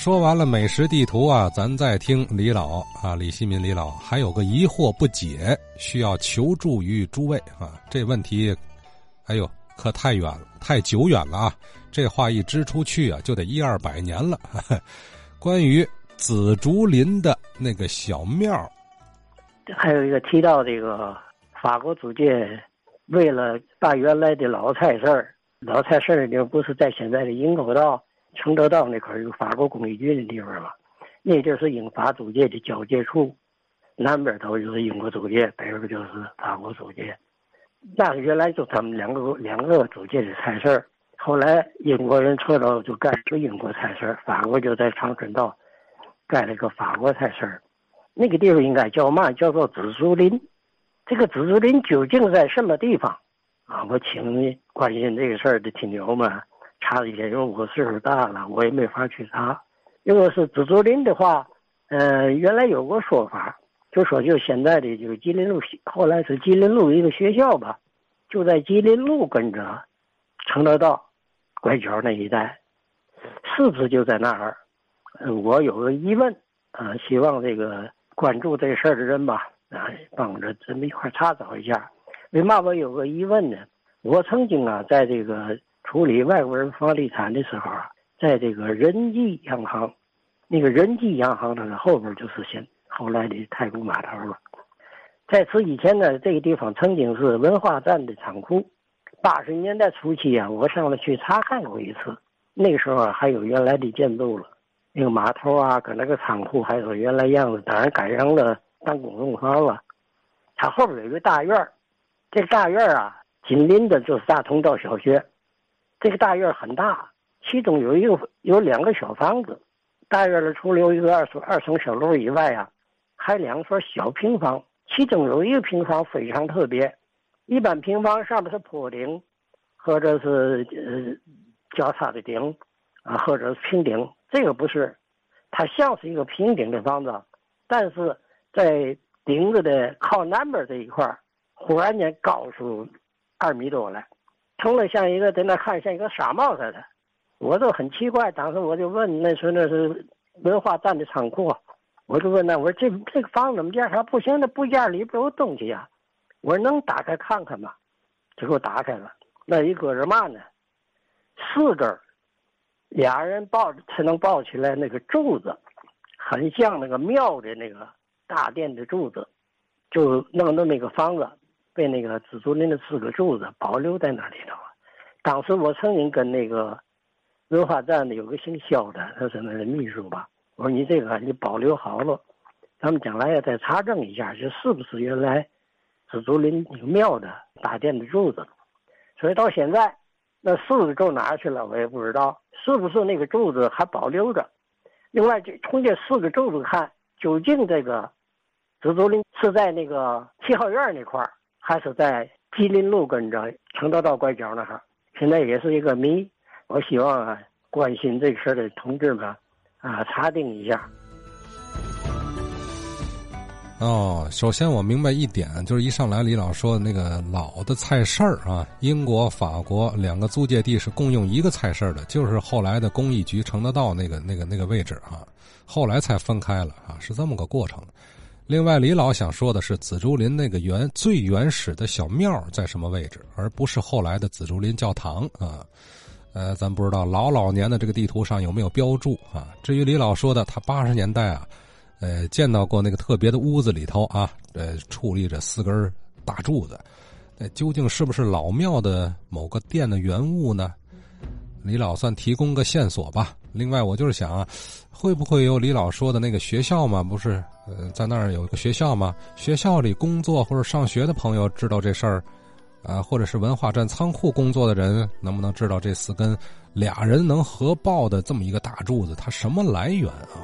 说完了美食地图啊，咱再听李老啊，李新民李老还有个疑惑不解，需要求助于诸位啊。这问题，哎呦，可太远了，太久远了啊！这话一支出去啊，就得一二百年了。关于紫竹林的那个小庙，还有一个提到这个法国租界，为了把原来的老菜市儿，老菜市儿就不是在现在的营口道。承德道那块有法国工艺局的地方嘛，那就是英法租界的交界处，南边头就是英国租界，北边就是法国租界。那个原来就他们两个两个租界的菜市后来英国人撤到就盖个英国菜市法国就在长春道盖了个法国菜市那个地方应该叫嘛？叫做紫竹林。这个紫竹林究竟在什么地方？啊，我请关心这个事儿的听友们。查一下，因为我岁数大了，我也没法去查。如果是紫竹林的话，呃，原来有个说法，就说就现在的就是吉林路，后来是吉林路一个学校吧，就在吉林路跟着承德道拐角那一带，是不是就在那儿？我有个疑问啊，希望这个关注这事儿的人吧，啊，帮着咱们一块查找一下。为嘛我有个疑问呢？我曾经啊，在这个。处理外国人房地产的时候啊，在这个仁济洋行，那个仁济洋行的后边就是现后来的太古码头了。在此以前呢，这个地方曾经是文化站的仓库。八十年代初期啊，我上了去查看过一次，那个时候啊还有原来的建筑了，那个码头啊跟那个仓库还是原来样子，当然改成了当公用房了。它后边有一个大院这大院啊紧邻的就是大同道小学。这个大院很大，其中有一个有两个小房子。大院里除了有一个二层二层小楼以外啊，还两所小平房。其中有一个平房非常特别，一般平房上面是坡顶，或者是呃交叉的顶，啊，或者是平顶。这个不是，它像是一个平顶的房子，但是在顶子的靠南边这一块忽然间高出二米多来。成了像一个在那看像一个傻帽似的，我都很奇怪。当时我就问，那时候那是文化站的仓库，我就问那我说这这个房子怎么建？他不行，那部件里边有东西呀。我说能打开看看吗？就给我打开了，那一搁着嘛呢？四根俩人抱才能抱起来那个柱子，很像那个庙的那个大殿的柱子，就弄的那个房子。被那个紫竹林的四个柱子保留在那里头。当时我曾经跟那个文化站的有个姓肖的，他是那个秘书吧。我说你这个你保留好了，咱们将来要再查证一下，这是不是原来紫竹林那个庙的大殿的柱子。所以到现在那四个柱哪去了，我也不知道是不是那个柱子还保留着。另外，就从这四个柱子看，究竟这个紫竹林是在那个七号院那块儿。还是在吉林路跟着承德道拐角那哈，现在也是一个谜。我希望啊，关心这事的同志们啊，查定一下。哦，首先我明白一点，就是一上来李老说的那个老的菜市儿啊，英国、法国两个租界地是共用一个菜市儿的，就是后来的公益局承德道那个那个那个位置啊，后来才分开了啊，是这么个过程。另外，李老想说的是，紫竹林那个原最原始的小庙在什么位置，而不是后来的紫竹林教堂啊。呃，咱不知道老老年的这个地图上有没有标注啊。至于李老说的，他八十年代啊，呃，见到过那个特别的屋子里头啊，呃，矗立着四根大柱子，那究竟是不是老庙的某个殿的原物呢？李老算提供个线索吧。另外，我就是想啊，会不会有李老说的那个学校嘛？不是，呃，在那儿有个学校嘛？学校里工作或者上学的朋友知道这事儿，啊，或者是文化站仓库工作的人，能不能知道这四根俩人能合抱的这么一个大柱子，它什么来源啊？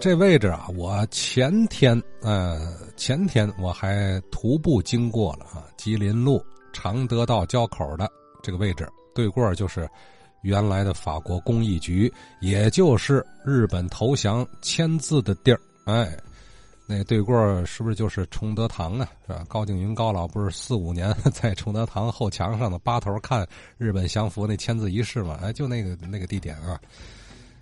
这位置啊，我前天，呃，前天我还徒步经过了啊，吉林路常德道交口的。这个位置对过就是原来的法国工艺局，也就是日本投降签字的地儿。哎，那对过是不是就是崇德堂啊？是吧？高景云高老不是四五年 在崇德堂后墙上的八头看日本降服那签字仪式嘛？哎，就那个那个地点啊。